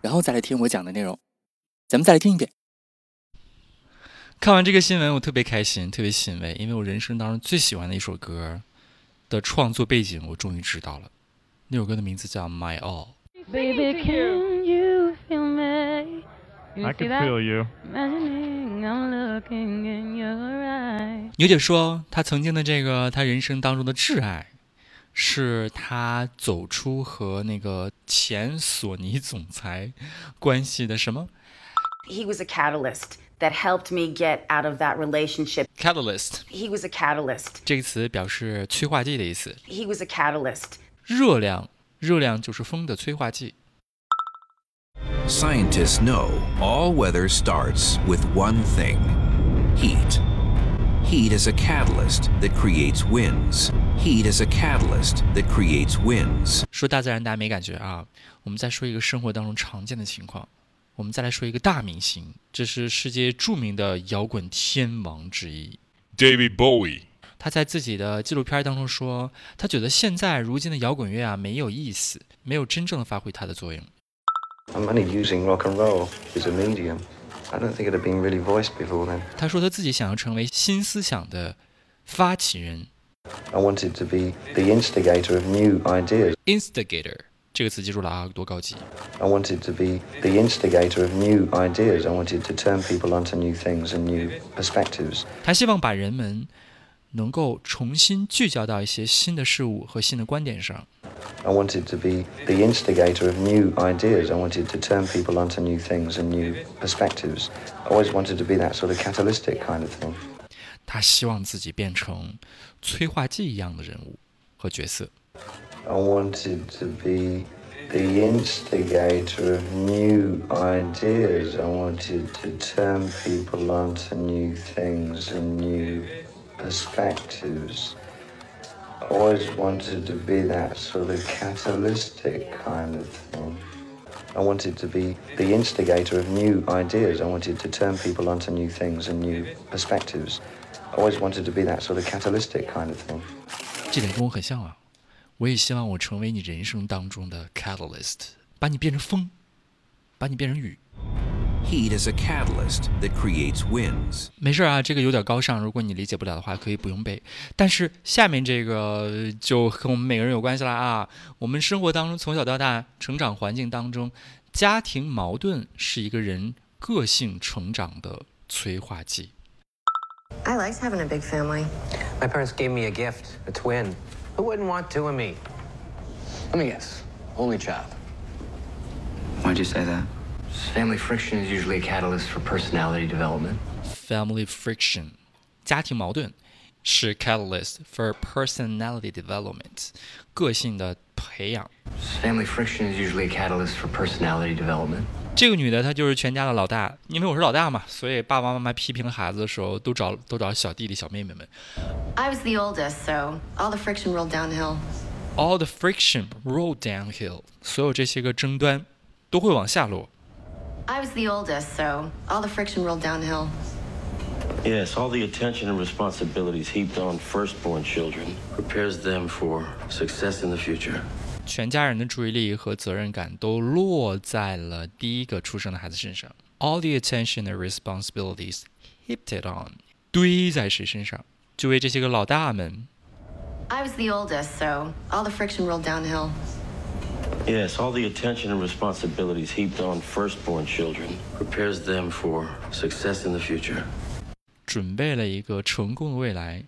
然后再来听我讲的内容，咱们再来听一遍。看完这个新闻，我特别开心，特别欣慰，因为我人生当中最喜欢的一首歌的创作背景，我终于知道了。那首歌的名字叫《My All》。Baby, can you feel me? I can feel you. I'm looking in your eyes. 牛姐说，她曾经的这个，她人生当中的挚爱。是他走出和那个前索尼总裁关系的什么？He was a catalyst that helped me get out of that relationship. Catalyst. He was a catalyst. 这个词表示催化剂的意思。He was a catalyst. 热量，热量就是风的催化剂。Scientists know all weather starts with one thing heat. Heat is a catalyst that creates winds. Heat is a catalyst that creates winds. 说大自然大家没感觉啊，我们再说一个生活当中常见的情况。我们再来说一个大明星，这是世界著名的摇滚天王之一，David Bowie。他在自己的纪录片当中说，他觉得现在如今的摇滚乐啊没有意思，没有真正的发挥它的作用。I'm only using rock and roll as a medium. I don't think it had been really voiced before then. 他说他自己想要成为新思想的发起人。I wanted to be the instigator of new ideas. Instigator 这个词记住了啊，多高级。I wanted to be the instigator of new ideas. I wanted to turn people onto new things and new perspectives. 他希望把人们能够重新聚焦到一些新的事物和新的观点上。I wanted to be the instigator of new ideas. I wanted to turn people onto new things and new perspectives. I always wanted to be that sort of catalytic kind of thing. 他希望自己变成催化剂一样的人物和角色。I wanted to be the instigator of new ideas. I wanted to turn people onto new things and new perspectives. I always wanted to be that sort of catalytic kind of thing. I wanted to be the instigator of new ideas. I wanted to turn people onto new things and new perspectives. I always wanted to be that sort of catalytic kind of thing. 这点跟我很像啊！我也希望我成为你人生当中的 catalyst，把你变成风，把你变成雨。 Heat is a catalyst that creates winds。没事啊，这个有点高尚，如果你理解不了的话，可以不用背。但是下面这个就和我们每个人有关系了啊！我们生活当中从小到大成长环境当中，家庭矛盾是一个人个性成长的催化剂。I liked having a big family. My parents gave me a gift, a twin. Who wouldn't want two of me? Let me guess. Only child. Why'd you say that? Family friction is usually a catalyst for personality development. Family friction，家庭矛盾是 catalyst for personality development，个性的培养。Family friction is usually a catalyst for personality development. 这个女的她就是全家的老大，因为我是老大嘛，所以爸爸妈妈批评孩子的时候都找都找小弟弟小妹妹们。I was the oldest, so all the friction rolled downhill. All the friction rolled downhill，所有这些个争端都会往下落。 I was the oldest, so all the friction rolled downhill. Yes, all the attention and responsibilities heaped on firstborn children prepares them for success in the future. 全家人的注意力和责任感都落在了第一个出生的孩子身上。All the attention and responsibilities heaped it on，堆在谁身上？就为这些个老大们。I was the oldest, so all the friction rolled downhill. Yes, all the attention and responsibilities heaped on firstborn children prepares them for success in the future. 准备了一个成功的未来。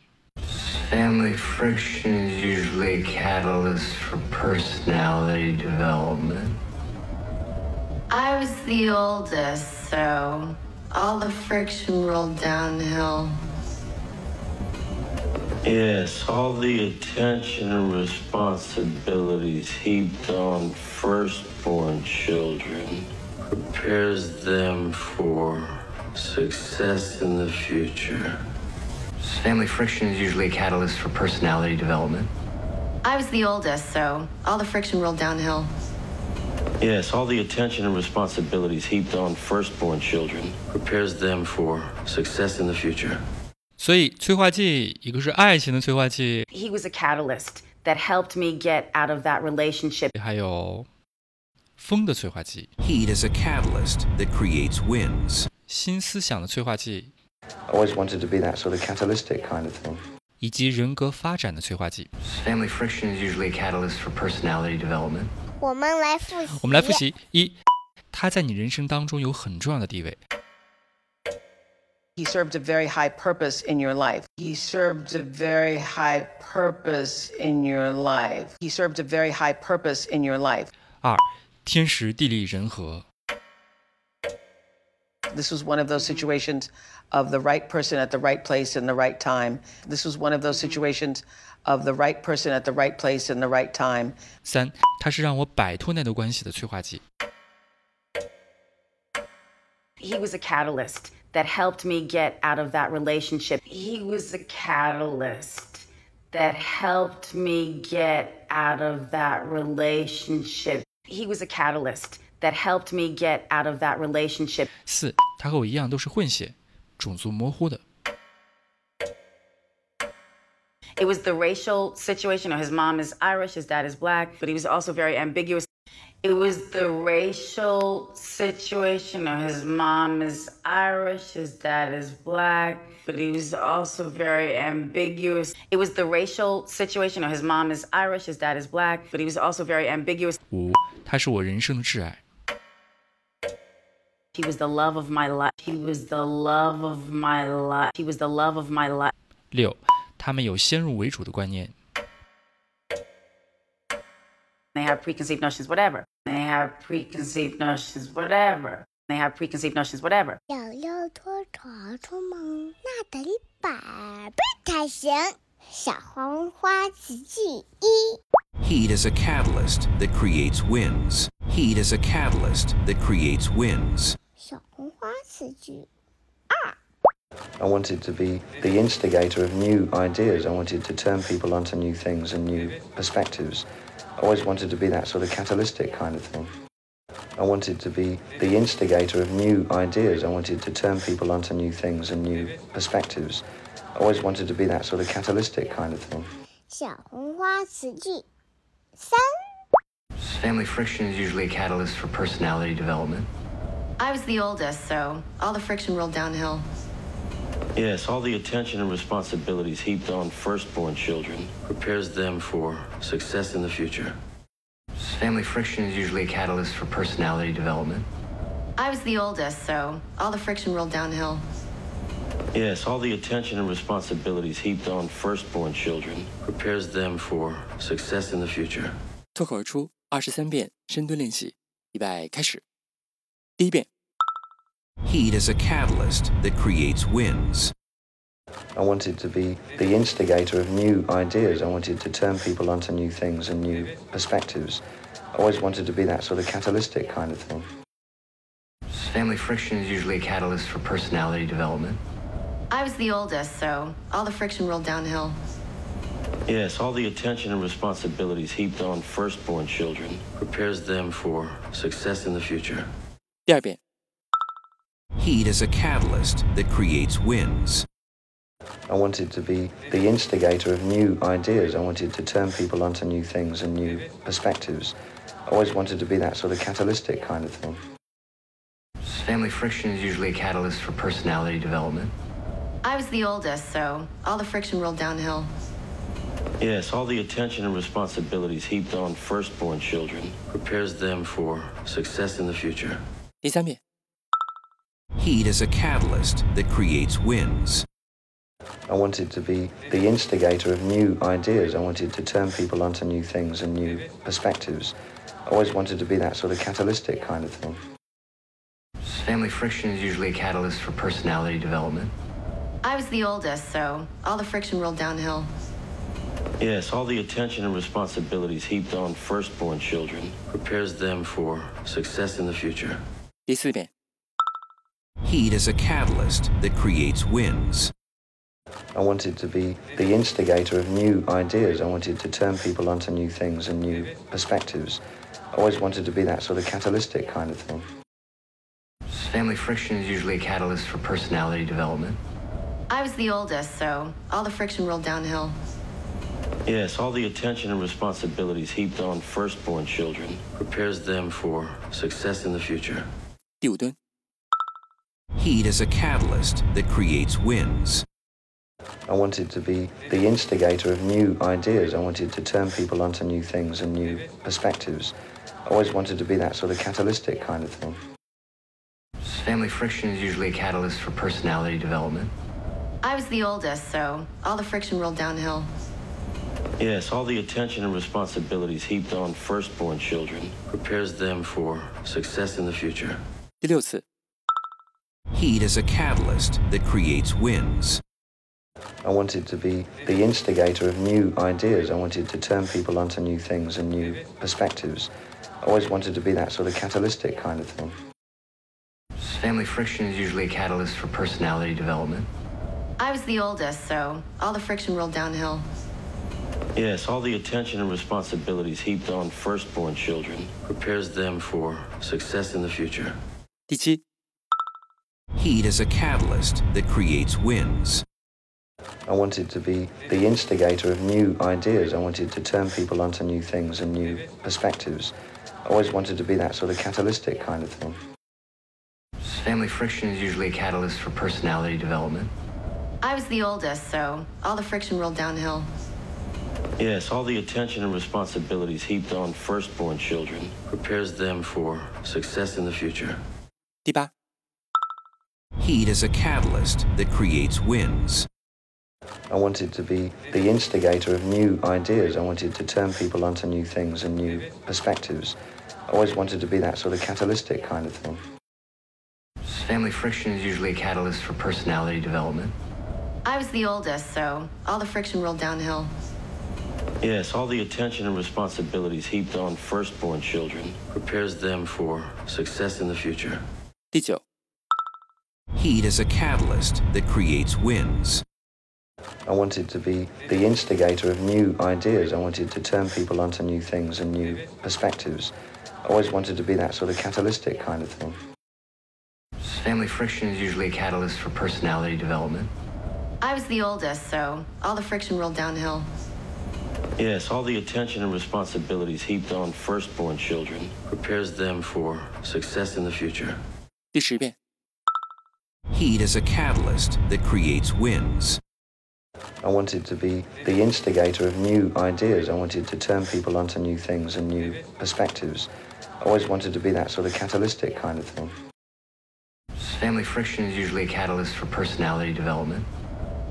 Family friction is usually a catalyst for personality development. I was the oldest, so all the friction rolled downhill. Yes, all the attention and responsibilities heaped on firstborn children prepares them for success in the future. Family friction is usually a catalyst for personality development. I was the oldest, so all the friction rolled downhill. Yes, all the attention and responsibilities heaped on firstborn children prepares them for success in the future. 所以催化剂，一个是爱情的催化剂，He was a catalyst that helped me get out of that relationship. 还有风的催化剂，Heat is a catalyst that creates winds. 新思想的催化剂，I always wanted to be that sort of catalytic kind of thing. 以及人格发展的催化剂。Family friction is usually a catalyst for personality development. 我们来复习。我们来复。习：一，它在你人生当中有很重要的地位；He served a very high purpose in your life. He served a very high purpose in your life. He served a very high purpose in your life. 二，天时地利人和； This was one of those situations of the right person at the right place in the right time. This was one of those situations of the right person at the right place in the right time. 三，它是让我摆脱那段关系的催化剂； He was a catalyst that helped me get out of that relationship. He was a catalyst that helped me get out of that relationship. He was a catalyst that helped me get out of that relationship. 四，它和我一样都是混血，种族模糊的； It was the racial situation. His mom is Irish, his dad is black, but he was also very ambiguous. It was the racial situation. His mom is Irish, his dad is black, but he was also very ambiguous. It was the racial situation. His mom is Irish, his dad is black, but he was also very ambiguous. 五，它是我人生的挚爱； He was the love of my life. He was the love of my life. He was the love of my life. 六，他们有先入为主的观念； They have preconceived notions, whatever. They have preconceived notions, whatever. They have preconceived notions, whatever. 想要多抓住梦，那得百倍才行。小黄花词句一， Heat is a catalyst that creates winds. Heat is a catalyst that creates winds. 小红花词句 I wanted to be the instigator of new ideas. I wanted to turn people onto new things and new perspectives. I always wanted to be that sort of catalytic kind of thing. I wanted to be the instigator of new ideas. I wanted to turn people onto new things and new perspectives. I always wanted to be that sort of catalytic kind of thing. 小红花词句三， Family friction is usually a catalyst for personality development. I was the oldest, so all the friction rolled downhill. Yes, all the attention and responsibilities heaped on firstborn children prepares them for success in the future. Family friction is usually a catalyst for personality development. I was the oldest, so all the friction rolled downhill. Yes, all the attention and responsibilities heaped on firstborn children prepares them for success in the future. 脱口而出二十三遍深蹲练习，预备开始。第一遍， Heat is a catalyst that creates winds. I wanted to be the instigator of new ideas. I wanted to turn people onto new things and new perspectives. I always wanted to be that sort of catalytic kind of thing. Family friction is usually a catalyst for personality development. I was the oldest, so all the friction rolled downhill. Yes, all the attention and responsibilities heaped on firstborn children prepares them for success in the future. 第二遍， Heat is a catalyst that creates winds. I wanted to be the instigator of new ideas. I wanted to turn people onto new things and new perspectives. I always wanted to be that sort of catalytic kind of thing. Family friction is usually a catalyst for personality development. I was the oldest, so all the friction rolled downhill. Yes, all the attention and responsibilities heaped on firstborn children prepares them for success in the future. 第三遍， Heat is a catalyst that creates winds. I wanted to be the instigator of new ideas. I wanted to turn people onto new things and new perspectives. I always wanted to be that sort of catalytic kind of thing. Family friction is usually a catalyst for personality development. I was the oldest, so all the friction rolled downhill. Yes, all the attention and responsibilities heaped on firstborn children prepares them for success in the future. 第四遍。 Heat is a catalyst that creates winds. I wanted to be the instigator of new ideas. I wanted to turn people onto new things and new perspectives. I always wanted to be that sort of catalytic kind of thing. Family friction is usually a catalyst for personality development. I was the oldest, so all the friction rolled downhill. Yes, all the attention and responsibilities heaped on firstborn children prepares them for success in the future. 第五蹲。 Heat is a catalyst that creates winds. I wanted to be the instigator of new ideas. I wanted to turn people onto new things and new perspectives. I always wanted to be that sort of catalytic kind of thing. Family friction is usually a catalyst for personality development. I was the oldest, so all the friction rolled downhill. Yes, all the attention and responsibilities heaped on firstborn children prepares them for success in the future. 第六次。 Heat is a catalyst that creates winds. I wanted to be the instigator of new ideas. I wanted to turn people onto new things and new perspectives. I always wanted to be that sort of catalytic kind of thing. Family friction is usually a catalyst for personality development. I was the oldest, so all the friction rolled downhill. Yes, all the attention and responsibilities heaped on firstborn children prepares them for success in the future. 第七。Heat is a catalyst that creates winds. I wanted to be the instigator of new ideas. I wanted to turn people onto new things and new perspectives. I always wanted to be that sort of catalytic kind of thing. Family friction is usually a catalyst for personality development. I was the oldest, so all the friction rolled downhill. Yes, all the attention and responsibilities heaped on firstborn children prepares them for success in the future. 第八。Heat is a catalyst that creates winds. I wanted to be the instigator of new ideas. I wanted to turn people onto new things and new perspectives. I always wanted to be that sort of catalytic kind of thing. Family friction is usually a catalyst for personality development. I was the oldest, so all the friction rolled downhill. Yes, all the attention and responsibilities heaped on firstborn children prepares them for success in the future. 第九。Heat is a catalyst that creates winds. I wanted to be the instigator of new ideas. I wanted to turn people onto new things and new perspectives. I always wanted to be that sort of catalytic kind of thing. Family friction is usually a catalyst for personality development. I was the oldest, so all the friction rolled downhill. Yes, all the attention and responsibilities heaped on firstborn children prepares them for success in the future. 第十遍。 Heat is a catalyst that creates winds. I wanted to be the instigator of new ideas. I wanted to turn people onto new things and new perspectives. I always wanted to be that sort of catalytic kind of thing. Family friction is usually a catalyst for personality development.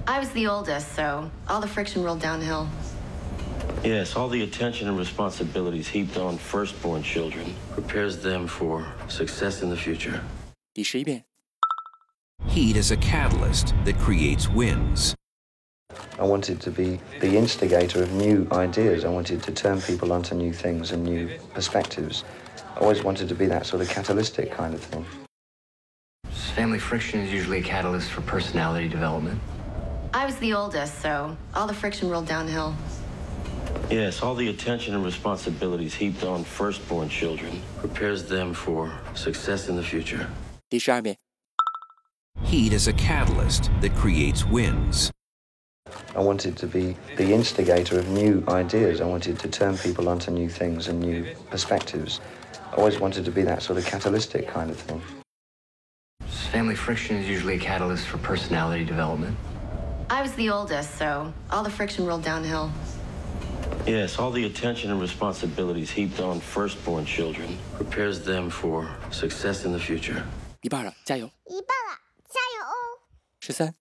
I was the oldest, so all the friction rolled downhill. Yes, all the attention and responsibilities heaped on firstborn children prepares them for success in the future. 第十一遍。 Heat is a catalyst that creates winds. I wanted to be the instigator of new ideas. I wanted to turn people onto new things and new perspectives. I always wanted to be that sort of catalytic kind of thing. Family friction is usually a catalyst for personality development. I was the oldest, so all the friction rolled downhill. Yes, all the attention and responsibilities heaped on firstborn children prepares them for success in the future. 第十二遍。 Heat is a catalyst that creates winds. I wanted to be the instigator of new ideas. I wanted to turn people onto new things and new perspectives. I always wanted to be that sort of catalytic kind of thing. Family friction is usually a catalyst for personality development. I was the oldest, so all the friction rolled downhill. Yes, all the attention and responsibilities heaped on firstborn children prepares them for success in the future. 一半了，加油！一半了，加油 she said.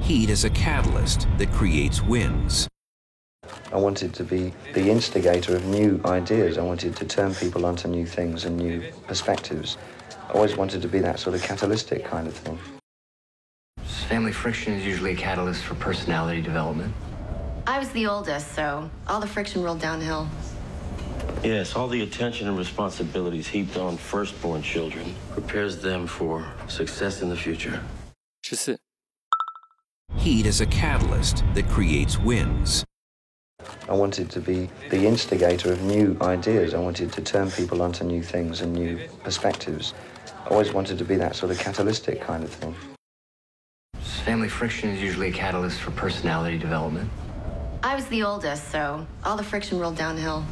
Heat is a catalyst that creates winds. I wanted to be the instigator of new ideas. I wanted to turn people onto new things and new perspectives. I always wanted to be that sort of catalytic kind of thing. Family friction is usually a catalyst for personality development. I was the oldest, so all the friction rolled downhill. Yes, all the attention and responsibilities heaped on firstborn children prepares them for success in the future. 十四、Heat is a catalyst that creates winds. I wanted to be the instigator of new ideas. I wanted to turn people onto new things and new perspectives. I always wanted to be that sort of catalytic kind of thing. Family friction is usually a catalyst for personality development. I was the oldest, so all the friction rolled downhill.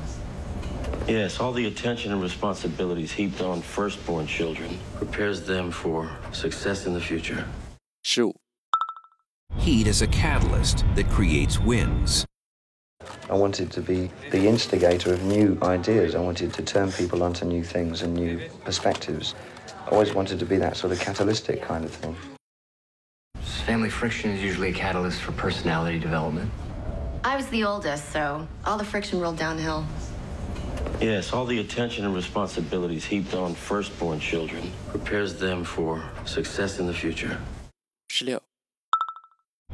Yes, all the attention and responsibilities heaped on firstborn children prepares them for success in the future. 十五、Heat is a catalyst that creates winds. I wanted to be the instigator of new ideas. I wanted to turn people onto new things and new perspectives. I always wanted to be that sort of catalytic kind of thing. Family friction is usually a catalyst for personality development. I was the oldest, so all the friction rolled downhill. Yes, all the attention and responsibilities heaped on firstborn children prepares them for success in the future. 十六、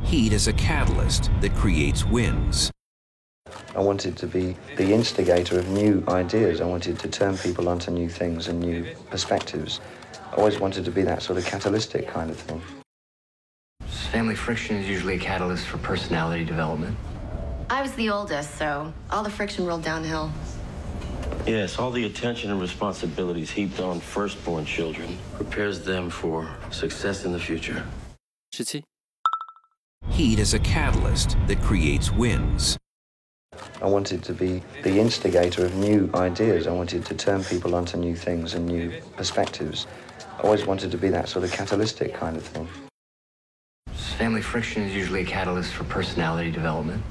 Heat is a catalyst that creates winds. I wanted to be the instigator of new ideas. I wanted to turn people onto new things and new perspectives. I always wanted to be that sort of catalytic kind of thing. Family friction is usually a catalyst for personality development. I was the oldest, so all the friction rolled downhill. Yes, all the attention and responsibilities heaped on firstborn children prepares them for success in the future. 十七、Heat is a catalyst that creates winds. I wanted to be the instigator of new ideas. I wanted to turn people onto new things and new perspectives. I always wanted to be that sort of catalytic kind of thing. Family friction is usually a catalyst for personality development.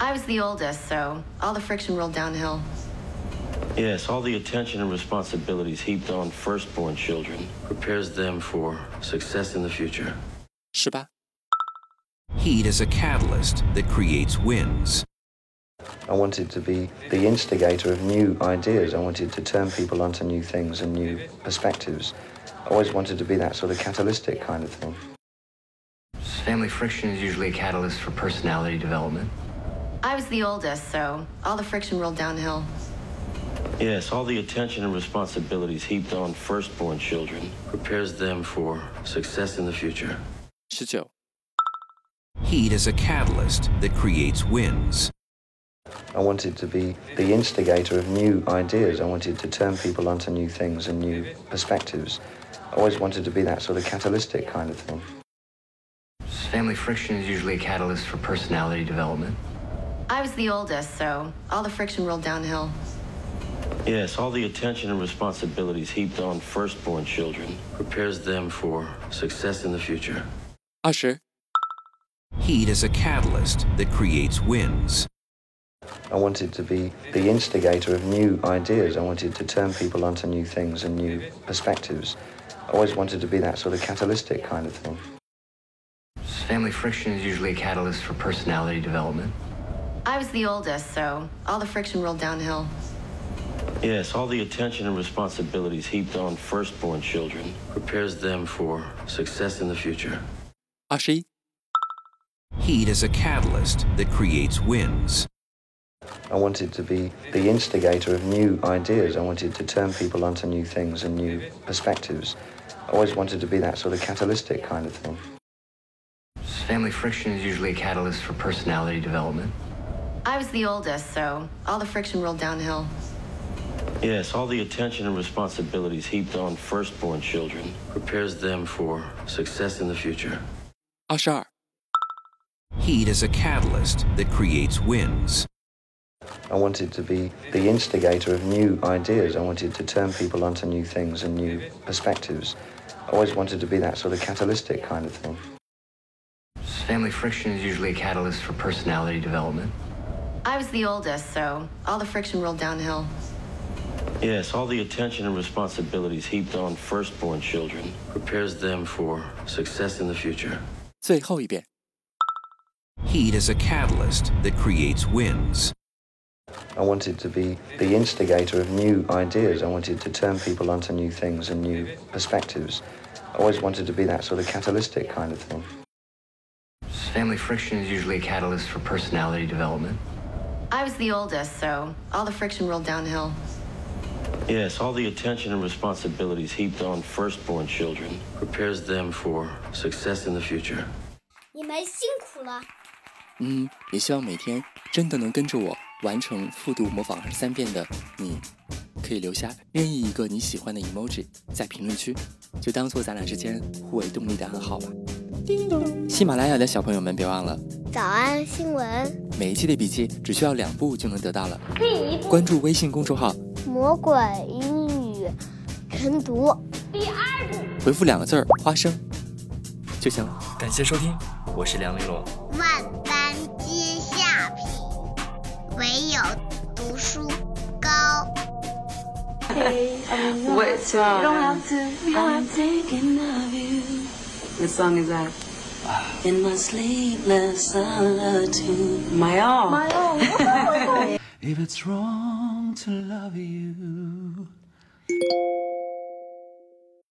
I was the oldest, so all the friction rolled downhill. Yes, all the attention and responsibilities heaped on firstborn children prepares them for success in the future. 十八、Heat is a catalyst that creates winds. I wanted to be the instigator of new ideas. I wanted to turn people onto new things and new perspectives. I always wanted to be that sort of catalytic kind of thing. Family friction is usually a catalyst for personality development. I was the oldest, so all the friction rolled downhill. Yes, all the attention and responsibilities heaped on firstborn children prepares them for success in the future. 十九、Heat is a catalyst that creates winds. I wanted to be the instigator of new ideas. I wanted to turn people onto new things and new perspectives. I always wanted to be that sort of catalytic kind of thing. Family friction is usually a catalyst for personality development. I was the oldest, so all the friction rolled downhill. Yes, all the attention and responsibilities heaped on firstborn children prepares them for success in the future. 二十、Heat is a catalyst that creates winds. I wanted to be the instigator of new ideas. I wanted to turn people onto new things and new perspectives. I always wanted to be that sort of catalytic kind of thing. Family friction is usually a catalyst for personality development. I was the oldest, so all the friction rolled downhill. Yes, all the attention and responsibilities heaped on firstborn children prepares them for success in the future. Ashi. Heat is a catalyst that creates winds. I wanted to be the instigator of new ideas. I wanted to turn people onto new things and new perspectives. I always wanted to be that sort of catalytic kind of thing. Family friction is usually a catalyst for personality development. I was the oldest, so all the friction rolled downhill. Yes, all the attention and responsibilities heaped on firstborn children prepares them for success in the future. 二十二、 Heat is a catalyst that creates winds. I wanted to be the instigator of new ideas. I wanted to turn people onto new things and new perspectives. I always wanted to be that sort of catalytic kind of thing. Family friction is usually a catalyst for personality development. I was the oldest, so all the friction rolled downhill. Yes, all the attention and responsibilities heaped on firstborn children prepares them for success in the future. 最后一遍。 Heat is a catalyst that creates winds. I wanted to be the instigator of new ideas. I wanted to turn people onto new things and new perspectives. I always wanted to be that sort of catalytic kind of thing. Family friction is usually a catalyst for personality development. I was the oldest, so all the friction rolled downhill. Yes, all the attention and responsibilities heaped on firstborn children prepares them for success in the future. 你们辛苦了。嗯，也希望每天真的能跟着我完成复读模仿二十三遍的你，可以留下任意一个你喜欢的 emoji 在评论区，就当做咱俩之间互为动力的暗号吧。叮咚喜马拉雅的小朋友们，别忘了早安新闻，每一期的笔记只需要两步就能得到了。第一步，关注微信公众号“魔鬼英语晨读”。第二步，回复两个字儿“花生”就行了。感谢收听，我是梁丽罗。万般皆下品，唯有读书高。What song? You don't have to. You don't have to. What song is that? In my sleepless solitude. My all. My all. If it's wrong to love you.